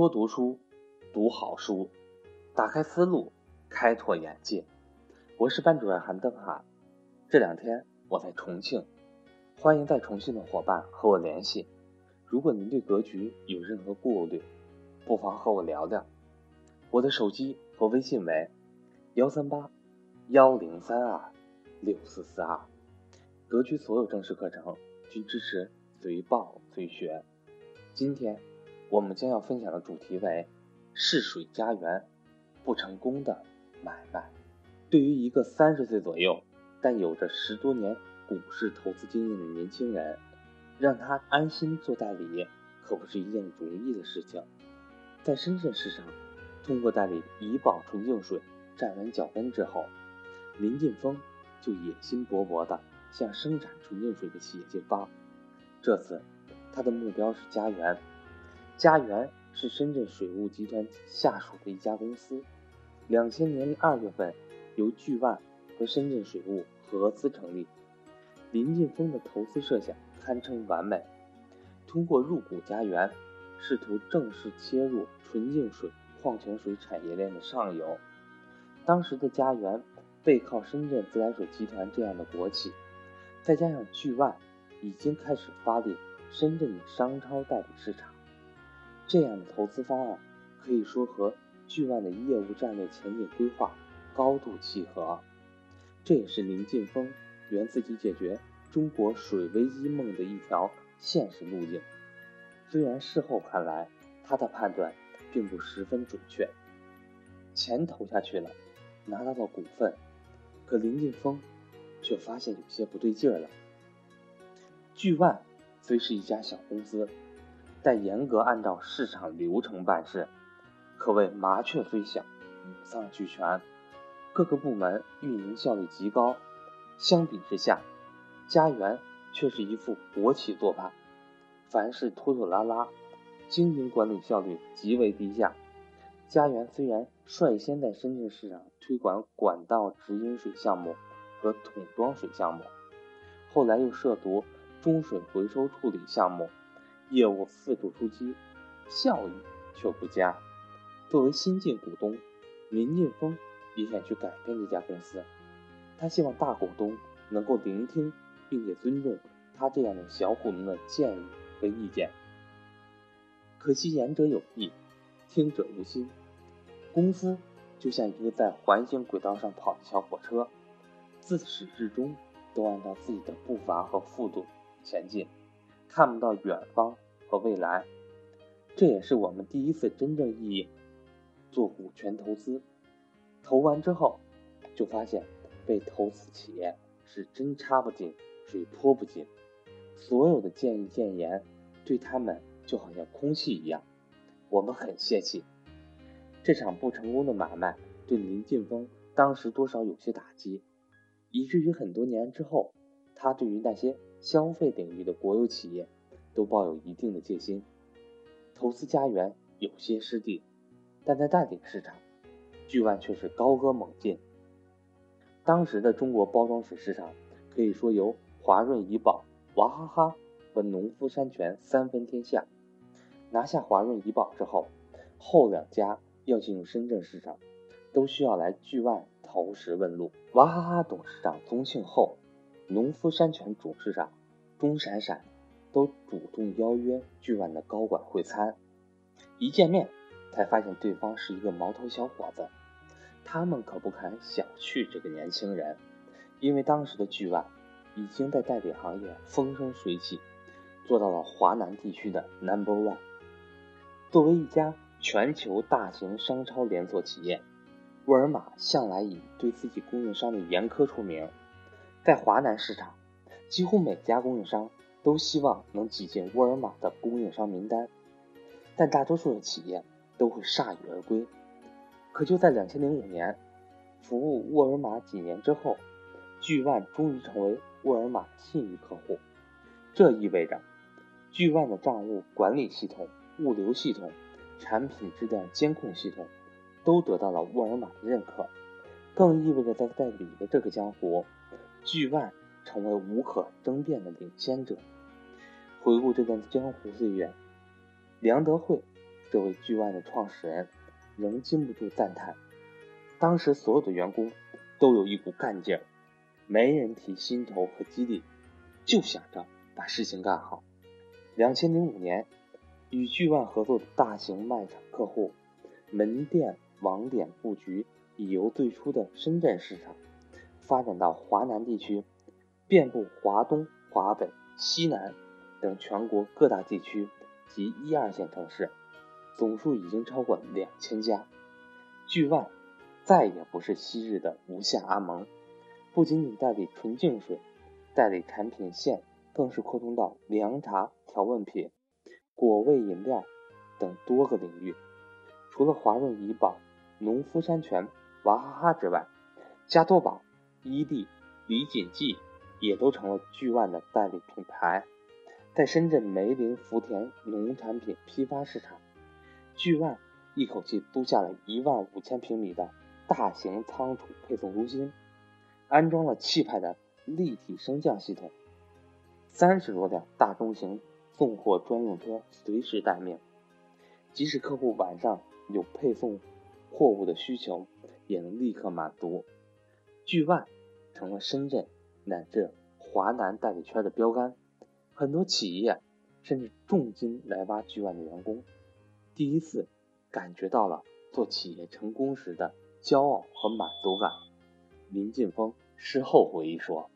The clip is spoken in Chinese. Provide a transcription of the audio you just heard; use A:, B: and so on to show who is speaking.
A: 多读书，读好书，打开思路，开拓眼界。我是班主任韩登海。这两天我在重庆，欢迎在重庆的伙伴和我联系。如果您对格局有任何顾虑，不妨和我聊聊。我的手机和微信为幺三八幺零三二六四四二。格局所有正式课程均支持随报随学。今天我们将要分享的主题为试水家园不成功的买卖。对于一个三十岁左右但有着十多年股市投资经验的年轻人，让他安心做代理可不是一件容易的事情。在深圳市场，通过代理怡宝纯净水站稳脚跟之后，林劲峰就野心勃勃的。向生产纯净水的企业进发。这次，他的目标是家园。家园是深圳水务集团下属的一家公司。两千年二月份，由巨万和深圳水务合资成立。林劲峰的投资设想堪称完美。通过入股家园，试图正式切入纯净水、矿泉水产业链的上游。当时的家园背靠深圳自来水集团这样的国企。再加上巨万已经开始发力深圳的商超代理市场，这样的投资方案可以说和巨万的业务战略前景规划高度契合。这也是林劲峰圆自己解决中国水危机梦的一条现实路径。虽然事后看来他的判断并不十分准确，钱投下去了，拿到了股份，可林劲峰。却发现有些不对劲儿了。巨万虽是一家小公司，但严格按照市场流程办事，可谓麻雀虽小，五脏俱全，各个部门运营效率极高。相比之下，家园却是一副国企做派，凡事拖拖拉拉，经营管理效率极为低下。家园虽然率先在深圳市场推广管道直饮水项目。和桶装水项目，后来又涉足中水回收处理项目，业务四处出击，效益却不佳。作为新晋股东，林劲峰也想去改变这家公司。他希望大股东能够聆听并且尊重他这样的小股东的建议和意见。可惜言者有意，听者无心。公司就像一个在环形轨道上跑的小火车。自始至终都按照自己的步伐和速度前进，看不到远方和未来。这也是我们第一次真正意义做股权投资。投完之后，就发现被投资企业是针插不进，水泼不进，所有的建议建言对他们就好像空气一样。我们很泄气。这场不成功的买卖对林劲峰当时多少有些打击。以至于很多年之后，他对于那些消费领域的国有企业都抱有一定的戒心。投资家园有些失地，但在代理市场，巨万却是高歌猛进。当时的中国包装水市场可以说由华润怡宝、娃哈哈和农夫山泉三分天下。拿下华润怡宝之后，后两家要进入深圳市场，都需要来巨万。投石问路，娃哈哈董事长宗庆后、农夫山泉董事长钟闪闪都主动邀约巨万的高管会餐。一见面，才发现对方是一个毛头小伙子。他们可不敢小觑这个年轻人，因为当时的巨万已经在代理行业风生水起，做到了华南地区的 Number One。作为一家全球大型商超连锁企业。沃尔玛向来以对自己供应商的严苛出名，在华南市场，几乎每家供应商都希望能挤进沃尔玛的供应商名单，但大多数的企业都会铩羽而归。可就在两千零五年，服务沃尔玛几年之后，巨万终于成为沃尔玛信誉客户。这意味着，巨万的账务管理系统、物流系统、产品质量监控系统。都得到了沃尔玛的认可，更意味着在代理的这个江湖，巨万成为无可争辩的领先者。回顾这段江湖岁月，梁德惠这位巨万的创始人仍禁不住赞叹：当时所有的员工都有一股干劲儿，没人提薪酬和激励，就想着把事情干好。两千零五年，与巨万合作的大型卖场客户门店网点布局已由最初的深圳市场发展到华南地区，遍布华东、华北、西南等全国各大地区及一二线城市，总数已经超过两千家。巨万再也不是昔日的无限阿蒙，不仅仅代理纯净水，代理产品线。更是扩充到凉茶、调味品、果味饮料等多个领域。除了华润怡宝、农夫山泉、娃哈哈之外，加多宝、伊利、李锦记也都成了巨万的代理品牌。在深圳梅林福田农产品批发市场，巨万一口气租下了一万五千平米的大型仓储配送中心，安装了气派的立体升降系统。三十多辆大中型送货专用车随时待命，即使客户晚上有配送货物的需求，也能立刻满足。巨万成了深圳乃至华南代理圈的标杆，很多企业甚至重金来挖巨万的员工，第一次感觉到了做企业成功时的骄傲和满足感。林劲峰事后回忆说。